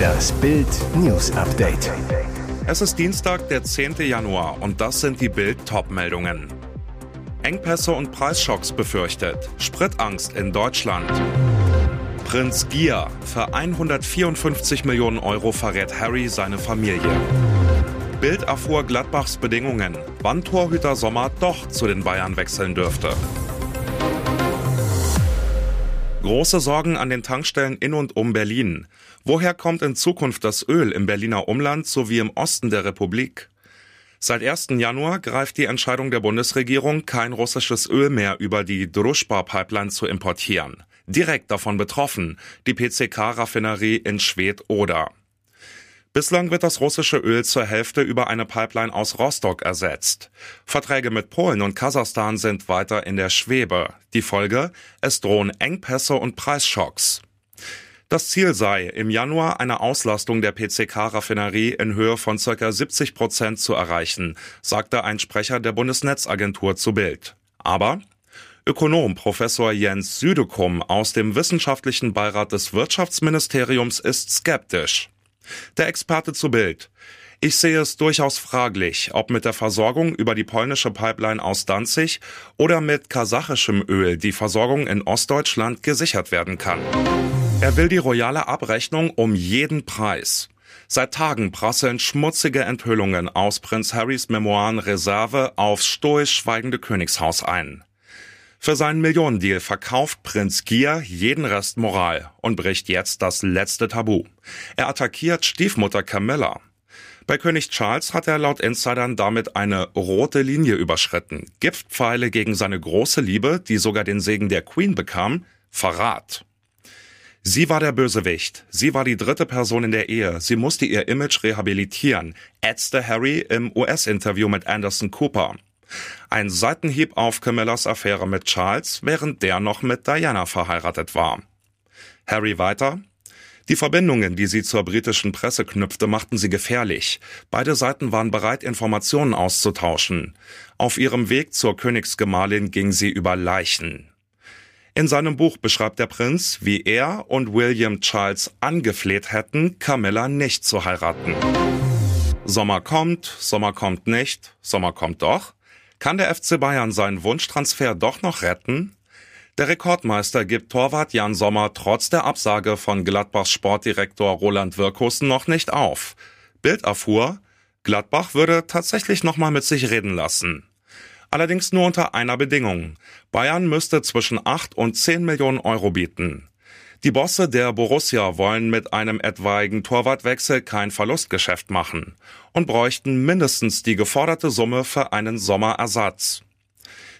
Das Bild News Update. Es ist Dienstag, der 10. Januar und das sind die Bild Topmeldungen. Engpässe und Preisschocks befürchtet. Spritangst in Deutschland. Prinz Gia. Für 154 Millionen Euro verrät Harry seine Familie. Bild erfuhr Gladbachs Bedingungen, wann Torhüter Sommer doch zu den Bayern wechseln dürfte. Große Sorgen an den Tankstellen in und um Berlin. Woher kommt in Zukunft das Öl im Berliner Umland sowie im Osten der Republik? Seit 1. Januar greift die Entscheidung der Bundesregierung, kein russisches Öl mehr über die Druschba-Pipeline zu importieren. Direkt davon betroffen die PCK-Raffinerie in Schwedt-Oder. Bislang wird das russische Öl zur Hälfte über eine Pipeline aus Rostock ersetzt. Verträge mit Polen und Kasachstan sind weiter in der Schwebe. Die Folge? Es drohen Engpässe und Preisschocks. Das Ziel sei, im Januar eine Auslastung der PCK-Raffinerie in Höhe von ca. 70 Prozent zu erreichen, sagte ein Sprecher der Bundesnetzagentur zu Bild. Aber Ökonom Professor Jens Südekum aus dem wissenschaftlichen Beirat des Wirtschaftsministeriums ist skeptisch. Der Experte zu Bild. Ich sehe es durchaus fraglich, ob mit der Versorgung über die polnische Pipeline aus Danzig oder mit kasachischem Öl die Versorgung in Ostdeutschland gesichert werden kann. Er will die royale Abrechnung um jeden Preis. Seit Tagen prasseln schmutzige Enthüllungen aus Prinz Harrys Memoiren Reserve aufs stoisch schweigende Königshaus ein. Für seinen Millionendeal verkauft Prinz Gier jeden Rest Moral und bricht jetzt das letzte Tabu. Er attackiert Stiefmutter Camilla. Bei König Charles hat er laut Insidern damit eine rote Linie überschritten. Giftpfeile gegen seine große Liebe, die sogar den Segen der Queen bekam, Verrat. Sie war der Bösewicht. Sie war die dritte Person in der Ehe. Sie musste ihr Image rehabilitieren, ätzte Harry im US-Interview mit Anderson Cooper. Ein Seitenhieb auf Camillas Affäre mit Charles, während der noch mit Diana verheiratet war. Harry weiter. Die Verbindungen, die sie zur britischen Presse knüpfte, machten sie gefährlich. Beide Seiten waren bereit, Informationen auszutauschen. Auf ihrem Weg zur Königsgemahlin ging sie über Leichen. In seinem Buch beschreibt der Prinz, wie er und William Charles angefleht hätten, Camilla nicht zu heiraten. Sommer kommt, Sommer kommt nicht, Sommer kommt doch. Kann der FC Bayern seinen Wunschtransfer doch noch retten? Der Rekordmeister gibt Torwart Jan Sommer trotz der Absage von Gladbachs Sportdirektor Roland Wirkus noch nicht auf. Bild erfuhr, Gladbach würde tatsächlich nochmal mit sich reden lassen. Allerdings nur unter einer Bedingung. Bayern müsste zwischen 8 und 10 Millionen Euro bieten. Die Bosse der Borussia wollen mit einem etwaigen Torwartwechsel kein Verlustgeschäft machen und bräuchten mindestens die geforderte Summe für einen Sommerersatz.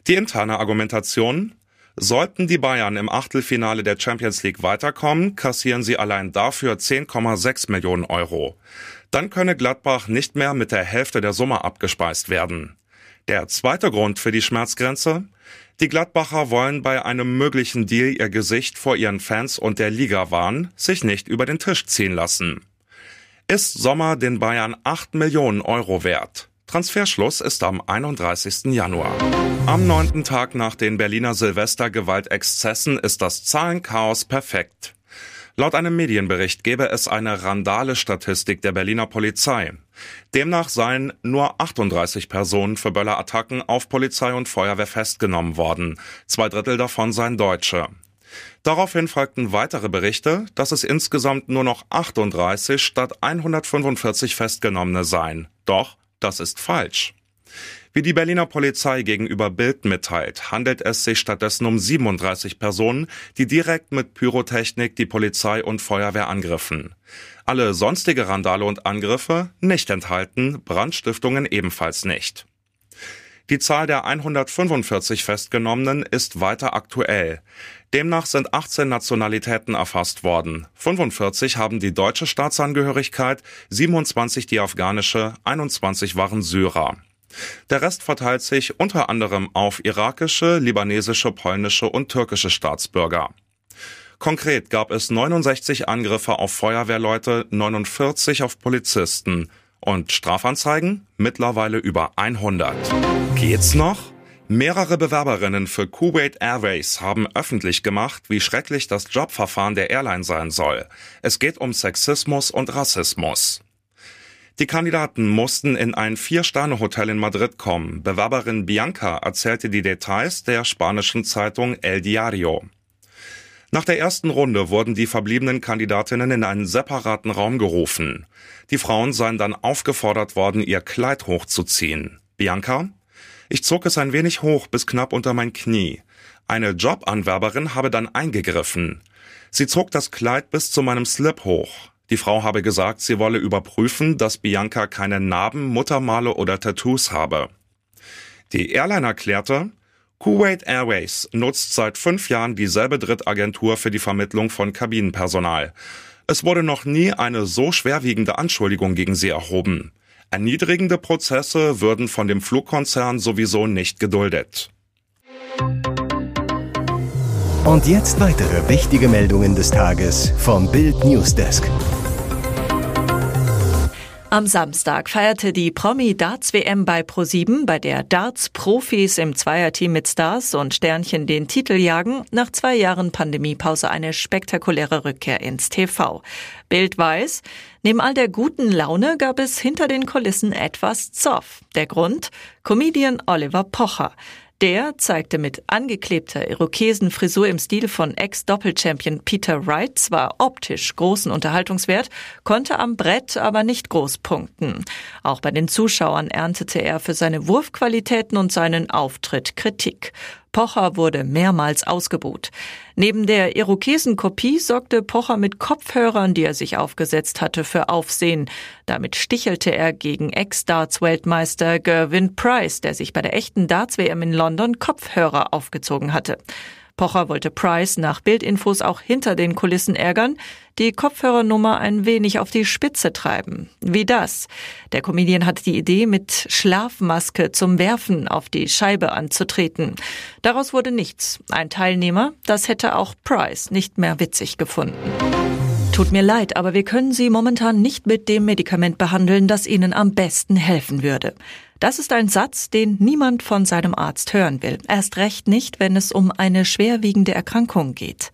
Die interne Argumentation? Sollten die Bayern im Achtelfinale der Champions League weiterkommen, kassieren sie allein dafür 10,6 Millionen Euro. Dann könne Gladbach nicht mehr mit der Hälfte der Summe abgespeist werden. Der zweite Grund für die Schmerzgrenze? Die Gladbacher wollen bei einem möglichen Deal ihr Gesicht vor ihren Fans und der Liga wahren, sich nicht über den Tisch ziehen lassen. Ist Sommer den Bayern 8 Millionen Euro wert? Transferschluss ist am 31. Januar. Am neunten Tag nach den Berliner Silvestergewaltexzessen ist das Zahlenchaos perfekt. Laut einem Medienbericht gebe es eine Randale-Statistik der Berliner Polizei. Demnach seien nur 38 Personen für Böllerattacken auf Polizei und Feuerwehr festgenommen worden. Zwei Drittel davon seien Deutsche. Daraufhin folgten weitere Berichte, dass es insgesamt nur noch 38 statt 145 Festgenommene seien. Doch das ist falsch. Wie die Berliner Polizei gegenüber Bild mitteilt, handelt es sich stattdessen um 37 Personen, die direkt mit Pyrotechnik die Polizei und Feuerwehr angriffen. Alle sonstige Randale und Angriffe nicht enthalten, Brandstiftungen ebenfalls nicht. Die Zahl der 145 Festgenommenen ist weiter aktuell. Demnach sind 18 Nationalitäten erfasst worden. 45 haben die deutsche Staatsangehörigkeit, 27 die afghanische, 21 waren Syrer. Der Rest verteilt sich unter anderem auf irakische, libanesische, polnische und türkische Staatsbürger. Konkret gab es 69 Angriffe auf Feuerwehrleute, 49 auf Polizisten und Strafanzeigen mittlerweile über 100. Geht's noch? Mehrere Bewerberinnen für Kuwait Airways haben öffentlich gemacht, wie schrecklich das Jobverfahren der Airline sein soll. Es geht um Sexismus und Rassismus. Die Kandidaten mussten in ein Vier-Sterne-Hotel in Madrid kommen. Bewerberin Bianca erzählte die Details der spanischen Zeitung El Diario. Nach der ersten Runde wurden die verbliebenen Kandidatinnen in einen separaten Raum gerufen. Die Frauen seien dann aufgefordert worden, ihr Kleid hochzuziehen. Bianca? Ich zog es ein wenig hoch bis knapp unter mein Knie. Eine Jobanwerberin habe dann eingegriffen. Sie zog das Kleid bis zu meinem Slip hoch. Die Frau habe gesagt, sie wolle überprüfen, dass Bianca keine Narben, Muttermale oder Tattoos habe. Die Airline erklärte, Kuwait Airways nutzt seit fünf Jahren dieselbe Drittagentur für die Vermittlung von Kabinenpersonal. Es wurde noch nie eine so schwerwiegende Anschuldigung gegen sie erhoben. Erniedrigende Prozesse würden von dem Flugkonzern sowieso nicht geduldet. Und jetzt weitere wichtige Meldungen des Tages vom Bild Newsdesk. Am Samstag feierte die Promi-Darts-WM bei ProSieben, bei der Darts-Profis im Zweierteam mit Stars und Sternchen den Titel jagen, nach zwei Jahren Pandemiepause eine spektakuläre Rückkehr ins TV. Bild weiß, neben all der guten Laune gab es hinter den Kulissen etwas Zoff. Der Grund? Comedian Oliver Pocher. Der zeigte mit angeklebter Irokesenfrisur im Stil von Ex-Doppelchampion Peter Wright zwar optisch großen Unterhaltungswert, konnte am Brett aber nicht groß punkten. Auch bei den Zuschauern erntete er für seine Wurfqualitäten und seinen Auftritt Kritik. Pocher wurde mehrmals ausgebuht. Neben der Irokesenkopie sorgte Pocher mit Kopfhörern, die er sich aufgesetzt hatte, für Aufsehen. Damit stichelte er gegen Ex-Darts-Weltmeister Gervin Price, der sich bei der echten Darts-WM in London Kopfhörer aufgezogen hatte. Pocher wollte Price nach Bildinfos auch hinter den Kulissen ärgern, die Kopfhörernummer ein wenig auf die Spitze treiben. Wie das? Der Comedian hat die Idee, mit Schlafmaske zum Werfen auf die Scheibe anzutreten. Daraus wurde nichts. Ein Teilnehmer, das hätte auch Price nicht mehr witzig gefunden. Tut mir leid, aber wir können Sie momentan nicht mit dem Medikament behandeln, das Ihnen am besten helfen würde. Das ist ein Satz, den niemand von seinem Arzt hören will. Erst recht nicht, wenn es um eine schwerwiegende Erkrankung geht.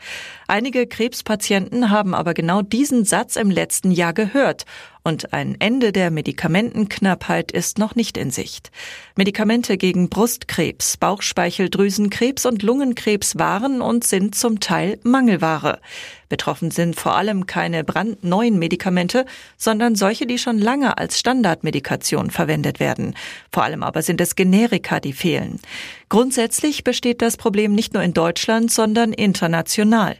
Einige Krebspatienten haben aber genau diesen Satz im letzten Jahr gehört und ein Ende der Medikamentenknappheit ist noch nicht in Sicht. Medikamente gegen Brustkrebs, Bauchspeicheldrüsenkrebs und Lungenkrebs waren und sind zum Teil Mangelware. Betroffen sind vor allem keine brandneuen Medikamente, sondern solche, die schon lange als Standardmedikation verwendet werden. Vor allem aber sind es Generika, die fehlen. Grundsätzlich besteht das Problem nicht nur in Deutschland, sondern international.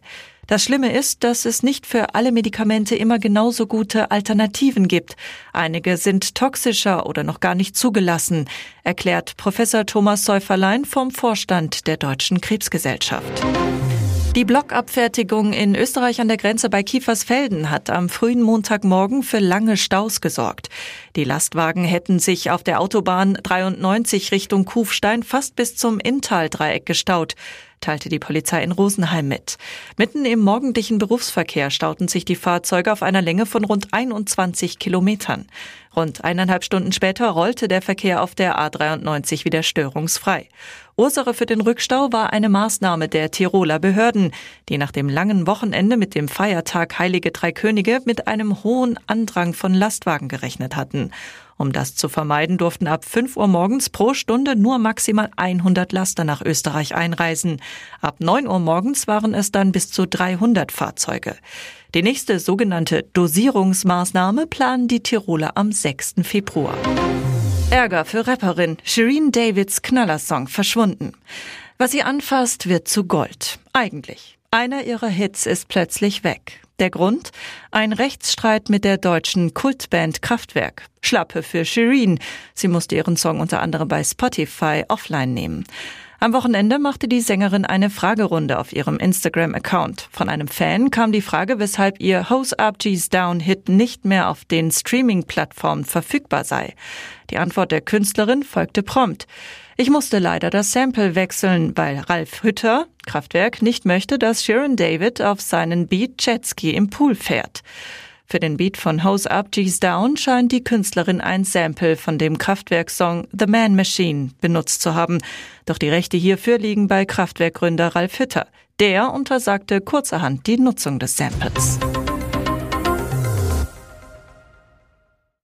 Das Schlimme ist, dass es nicht für alle Medikamente immer genauso gute Alternativen gibt. Einige sind toxischer oder noch gar nicht zugelassen, erklärt Professor Thomas Säuferlein vom Vorstand der Deutschen Krebsgesellschaft. Die Blockabfertigung in Österreich an der Grenze bei Kiefersfelden hat am frühen Montagmorgen für lange Staus gesorgt. Die Lastwagen hätten sich auf der Autobahn 93 Richtung Kufstein fast bis zum Inntal-Dreieck gestaut teilte die Polizei in Rosenheim mit. Mitten im morgendlichen Berufsverkehr stauten sich die Fahrzeuge auf einer Länge von rund 21 Kilometern. Rund eineinhalb Stunden später rollte der Verkehr auf der A93 wieder störungsfrei. Ursache für den Rückstau war eine Maßnahme der Tiroler Behörden, die nach dem langen Wochenende mit dem Feiertag Heilige Drei Könige mit einem hohen Andrang von Lastwagen gerechnet hatten. Um das zu vermeiden, durften ab 5 Uhr morgens pro Stunde nur maximal 100 Laster nach Österreich einreisen. Ab 9 Uhr morgens waren es dann bis zu 300 Fahrzeuge. Die nächste sogenannte Dosierungsmaßnahme planen die Tiroler am 6. Februar. Ärger für Rapperin Shireen Davids Knallersong verschwunden. Was sie anfasst, wird zu Gold. Eigentlich. Einer ihrer Hits ist plötzlich weg. Der Grund? Ein Rechtsstreit mit der deutschen Kultband Kraftwerk. Schlappe für Shireen. Sie musste ihren Song unter anderem bei Spotify offline nehmen. Am Wochenende machte die Sängerin eine Fragerunde auf ihrem Instagram-Account. Von einem Fan kam die Frage, weshalb ihr Hose Up G's Down Hit nicht mehr auf den Streaming-Plattformen verfügbar sei. Die Antwort der Künstlerin folgte prompt. Ich musste leider das Sample wechseln, weil Ralf Hütter, Kraftwerk, nicht möchte, dass Sharon David auf seinen Beat Jetski im Pool fährt. Für den Beat von Hose Up, G's Down scheint die Künstlerin ein Sample von dem Kraftwerk-Song The Man Machine benutzt zu haben. Doch die Rechte hierfür liegen bei Kraftwerkgründer Ralf Hütter. Der untersagte kurzerhand die Nutzung des Samples.